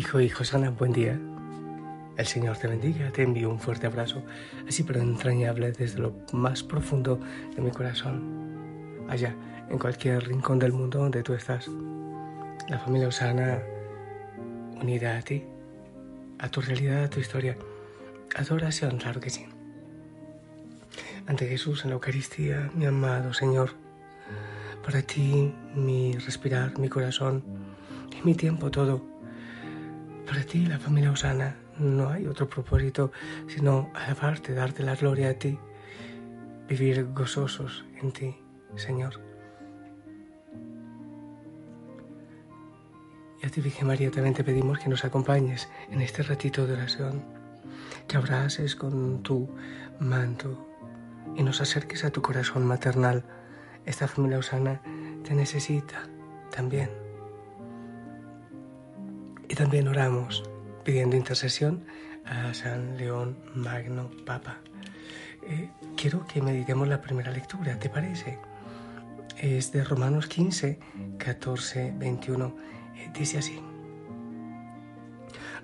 Hijo, hijo, Sana, buen día. El Señor te bendiga, te envío un fuerte abrazo, así pero entrañable desde lo más profundo de mi corazón, allá, en cualquier rincón del mundo donde tú estás. La familia Osana, unida a ti, a tu realidad, a tu historia, a tu oración, claro que sí. Ante Jesús en la Eucaristía, mi amado Señor, para ti mi respirar, mi corazón y mi tiempo todo para ti, la familia Osana, no hay otro propósito sino alabarte, darte la gloria a ti, vivir gozosos en ti, Señor. Y a ti, Virgen María, también te pedimos que nos acompañes en este ratito de oración, que abraces con tu manto y nos acerques a tu corazón maternal. Esta familia Osana te necesita también. También oramos pidiendo intercesión a San León Magno Papa. Eh, quiero que meditemos la primera lectura, ¿te parece? Es de Romanos 15, 14, 21. dice así.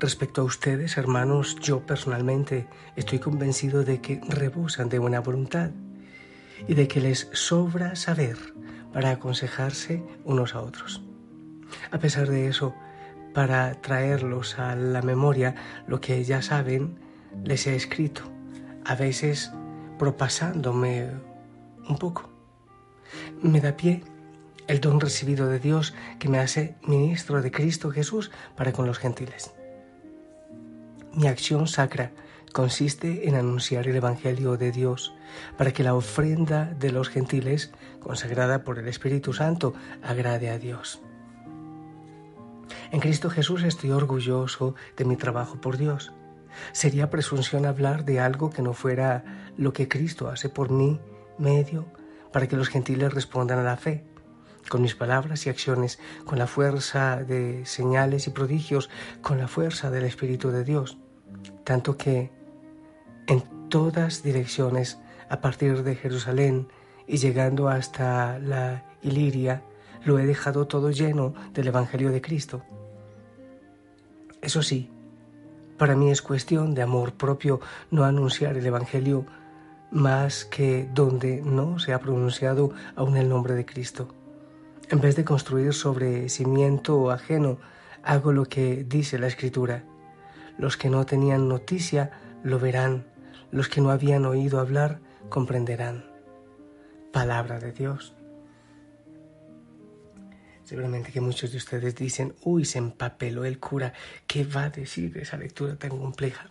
Respecto a ustedes, hermanos, yo personalmente estoy convencido de que rebosan de buena voluntad y de que les sobra saber para aconsejarse unos a otros. A pesar de eso, para traerlos a la memoria lo que ya saben, les he escrito, a veces propasándome un poco. Me da pie el don recibido de Dios que me hace ministro de Cristo Jesús para con los gentiles. Mi acción sacra consiste en anunciar el Evangelio de Dios para que la ofrenda de los gentiles, consagrada por el Espíritu Santo, agrade a Dios. En Cristo Jesús estoy orgulloso de mi trabajo por Dios. Sería presunción hablar de algo que no fuera lo que Cristo hace por mí, medio, para que los gentiles respondan a la fe, con mis palabras y acciones, con la fuerza de señales y prodigios, con la fuerza del Espíritu de Dios. Tanto que en todas direcciones, a partir de Jerusalén y llegando hasta la Iliria, lo he dejado todo lleno del Evangelio de Cristo. Eso sí, para mí es cuestión de amor propio no anunciar el Evangelio más que donde no se ha pronunciado aún el nombre de Cristo. En vez de construir sobre cimiento ajeno, hago lo que dice la Escritura. Los que no tenían noticia lo verán, los que no habían oído hablar comprenderán. Palabra de Dios. Seguramente que muchos de ustedes dicen, uy, se empapeló el cura, ¿qué va a decir esa lectura tan compleja?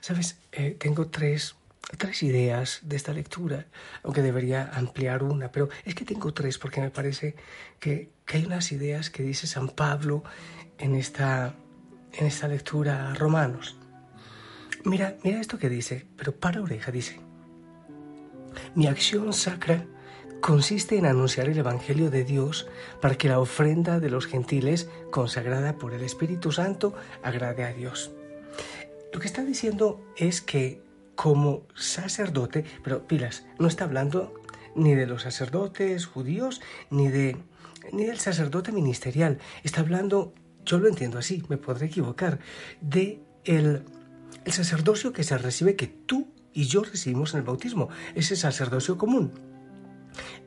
Sabes, eh, tengo tres, tres ideas de esta lectura, aunque debería ampliar una, pero es que tengo tres porque me parece que, que hay unas ideas que dice San Pablo en esta, en esta lectura a Romanos. Mira, mira esto que dice, pero para oreja dice, mi acción sacra consiste en anunciar el Evangelio de Dios para que la ofrenda de los gentiles, consagrada por el Espíritu Santo, agrade a Dios. Lo que está diciendo es que como sacerdote, pero pilas, no está hablando ni de los sacerdotes judíos, ni, de, ni del sacerdote ministerial, está hablando, yo lo entiendo así, me podré equivocar, de el, el sacerdocio que se recibe, que tú y yo recibimos en el bautismo, ese sacerdocio común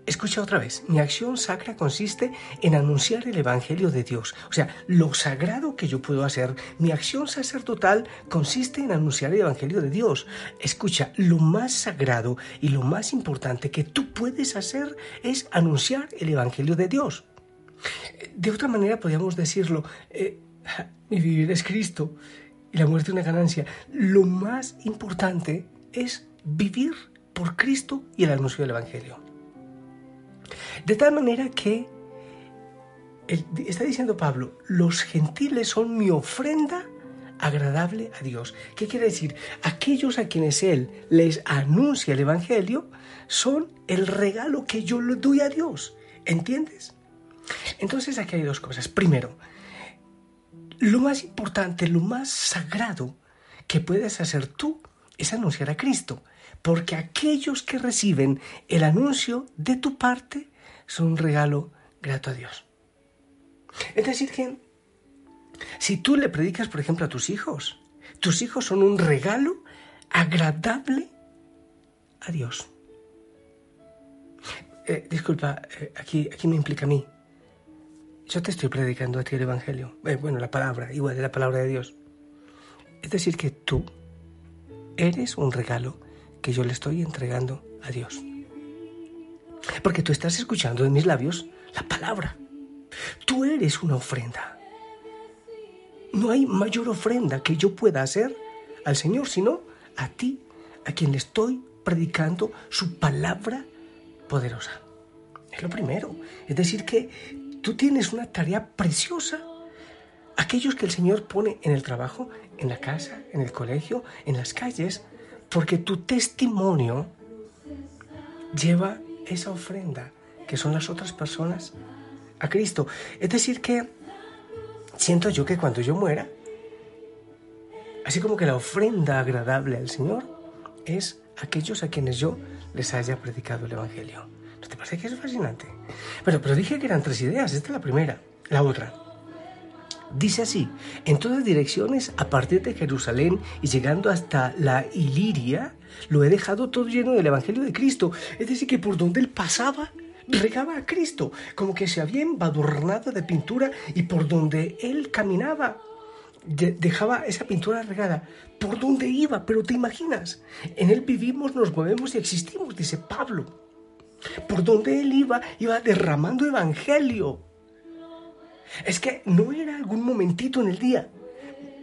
Escucha otra vez, mi acción sacra consiste en anunciar el Evangelio de Dios. O sea, lo sagrado que yo puedo hacer, mi acción sacerdotal consiste en anunciar el Evangelio de Dios. Escucha, lo más sagrado y lo más importante que tú puedes hacer es anunciar el Evangelio de Dios. De otra manera podríamos decirlo, eh, mi vivir es Cristo y la muerte una ganancia. Lo más importante es vivir por Cristo y el anuncio del Evangelio. De tal manera que, está diciendo Pablo, los gentiles son mi ofrenda agradable a Dios. ¿Qué quiere decir? Aquellos a quienes Él les anuncia el Evangelio son el regalo que yo le doy a Dios. ¿Entiendes? Entonces aquí hay dos cosas. Primero, lo más importante, lo más sagrado que puedes hacer tú es anunciar a Cristo, porque aquellos que reciben el anuncio de tu parte son un regalo grato a Dios. Es decir, que si tú le predicas, por ejemplo, a tus hijos, tus hijos son un regalo agradable a Dios. Eh, disculpa, eh, aquí, aquí me implica a mí. Yo te estoy predicando a ti el Evangelio. Eh, bueno, la palabra, igual de la palabra de Dios. Es decir, que tú eres un regalo que yo le estoy entregando a Dios. Porque tú estás escuchando en mis labios la palabra. Tú eres una ofrenda. No hay mayor ofrenda que yo pueda hacer al Señor, sino a ti, a quien le estoy predicando su palabra poderosa. Es lo primero. Es decir, que tú tienes una tarea preciosa. Aquellos que el Señor pone en el trabajo, en la casa, en el colegio, en las calles, porque tu testimonio lleva esa ofrenda que son las otras personas a Cristo. Es decir, que siento yo que cuando yo muera, así como que la ofrenda agradable al Señor es aquellos a quienes yo les haya predicado el Evangelio. ¿No te parece que es fascinante? Pero, pero dije que eran tres ideas, esta es la primera. La otra, Dice así, en todas direcciones, a partir de Jerusalén y llegando hasta la Iliria, lo he dejado todo lleno del Evangelio de Cristo. Es decir, que por donde él pasaba, regaba a Cristo, como que se había embadurnado de pintura y por donde él caminaba, dejaba esa pintura regada. Por donde iba, pero te imaginas, en él vivimos, nos movemos y existimos, dice Pablo. Por donde él iba, iba derramando evangelio. Es que no era algún momentito en el día.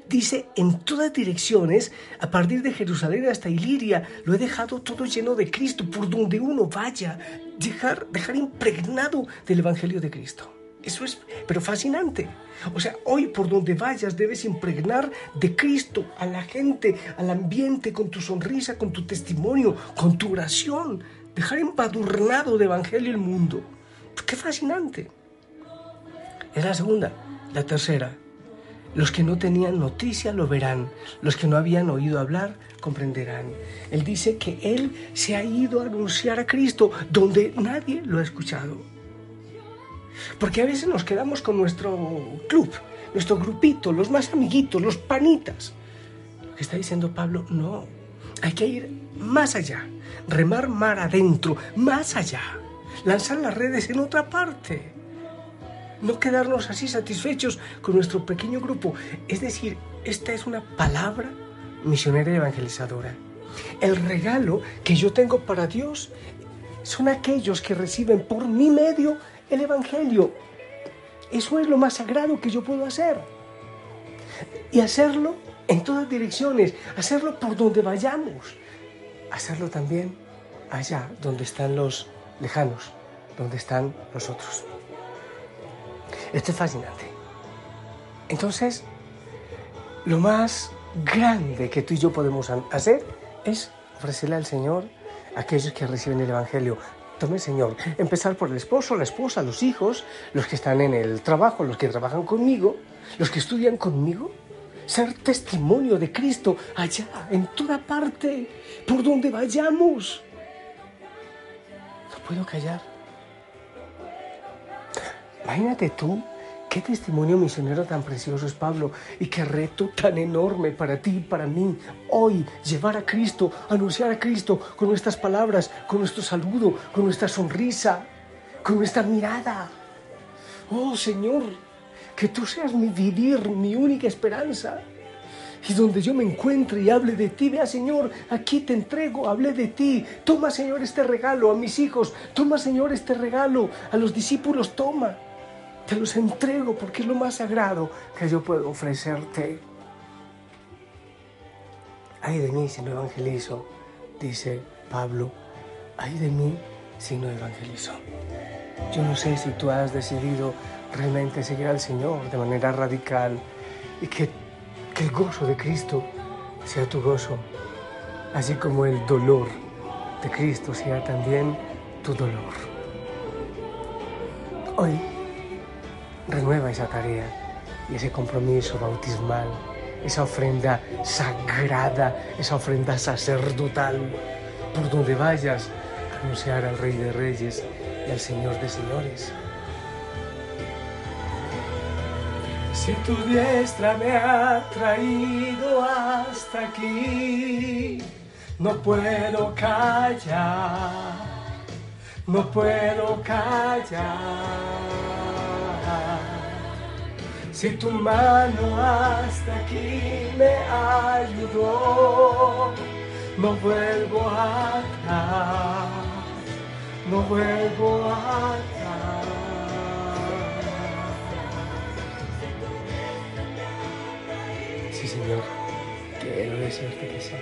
Dice, en todas direcciones, a partir de Jerusalén hasta Iliria, lo he dejado todo lleno de Cristo, por donde uno vaya, dejar, dejar impregnado del Evangelio de Cristo. Eso es, pero fascinante. O sea, hoy por donde vayas debes impregnar de Cristo a la gente, al ambiente, con tu sonrisa, con tu testimonio, con tu oración. Dejar embadurnado de Evangelio el mundo. Qué fascinante. Es la segunda. La tercera. Los que no tenían noticia lo verán. Los que no habían oído hablar comprenderán. Él dice que Él se ha ido a anunciar a Cristo donde nadie lo ha escuchado. Porque a veces nos quedamos con nuestro club, nuestro grupito, los más amiguitos, los panitas. Lo que está diciendo Pablo, no. Hay que ir más allá, remar mar adentro, más allá, lanzar las redes en otra parte no quedarnos así satisfechos con nuestro pequeño grupo. Es decir, esta es una palabra misionera y evangelizadora. El regalo que yo tengo para Dios son aquellos que reciben por mi medio el Evangelio. Eso es lo más sagrado que yo puedo hacer. Y hacerlo en todas direcciones, hacerlo por donde vayamos, hacerlo también allá donde están los lejanos, donde están los otros. Esto es fascinante. Entonces, lo más grande que tú y yo podemos hacer es ofrecerle al Señor a aquellos que reciben el Evangelio. Tome, Señor, empezar por el esposo, la esposa, los hijos, los que están en el trabajo, los que trabajan conmigo, los que estudian conmigo. Ser testimonio de Cristo allá, en toda parte, por donde vayamos. No puedo callar. Imagínate tú qué testimonio misionero tan precioso es Pablo y qué reto tan enorme para ti y para mí hoy llevar a Cristo, anunciar a Cristo con nuestras palabras, con nuestro saludo, con nuestra sonrisa, con nuestra mirada. Oh Señor, que tú seas mi vivir, mi única esperanza. Y donde yo me encuentre y hable de ti, vea Señor, aquí te entrego, hablé de ti. Toma Señor este regalo a mis hijos, toma Señor este regalo a los discípulos, toma. Te los entrego porque es lo más sagrado que yo puedo ofrecerte. Ay de mí si no evangelizo, dice Pablo. Ay de mí si no evangelizo. Yo no sé si tú has decidido realmente seguir al Señor de manera radical y que, que el gozo de Cristo sea tu gozo, así como el dolor de Cristo sea también tu dolor. Hoy renueva esa tarea y ese compromiso bautismal, esa ofrenda sagrada, esa ofrenda sacerdotal, por donde vayas a anunciar al Rey de Reyes y al Señor de Señores. Si tu diestra me ha traído hasta aquí, no puedo callar, no puedo callar. Si tu mano hasta aquí me ayudó, no vuelvo atrás, no vuelvo atrás. Sí, Señor, quiero decirte que sí.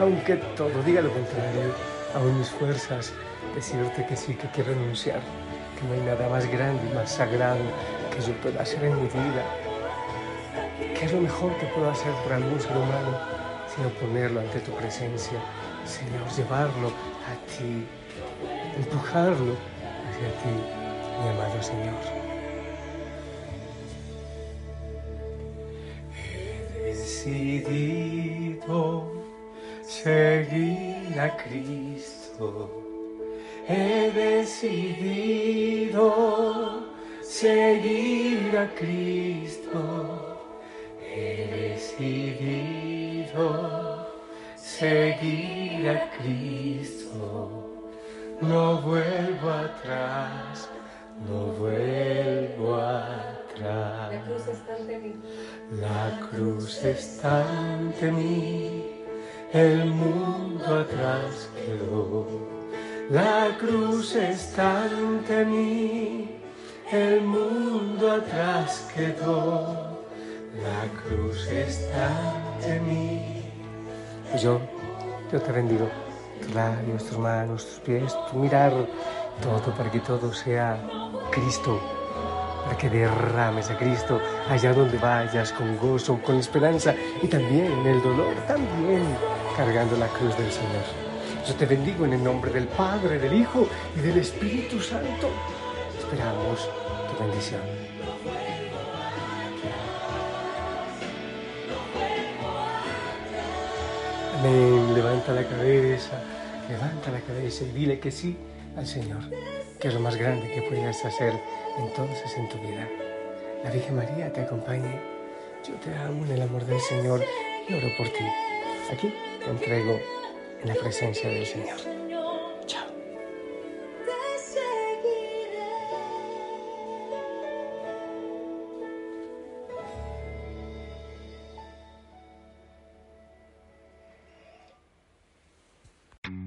Aunque todo diga lo contrario, aún mis fuerzas, decirte que sí, que quiero renunciar, no hay nada más grande y más sagrado que yo pueda hacer en mi vida. ¿Qué es lo mejor que puedo hacer por algún ser humano? Sino ponerlo ante tu presencia, Señor, llevarlo a ti, empujarlo hacia ti, mi amado Señor. Decidido seguir a Cristo. He decidido seguir a Cristo. He decidido seguir a Cristo. No vuelvo atrás, no vuelvo atrás. La cruz está ante mí. La cruz está ante mí. El mundo atrás quedó. La cruz está ante mí el mundo atrás quedó, la cruz está de mí. Pues yo, yo te bendigo, tus labios, tus manos, tus pies, tu mirar, todo para que todo sea Cristo, para que derrames a Cristo allá donde vayas con gozo, con esperanza y también el dolor, también cargando la cruz del Señor. Yo te bendigo en el nombre del Padre, del Hijo y del Espíritu Santo. Esperamos tu bendición. Amén. Levanta la cabeza, levanta la cabeza y dile que sí al Señor, que es lo más grande que puedas hacer entonces en tu vida. La Virgen María te acompañe. Yo te amo en el amor del Señor y oro por ti. Aquí te entrego en la presencia del Señor.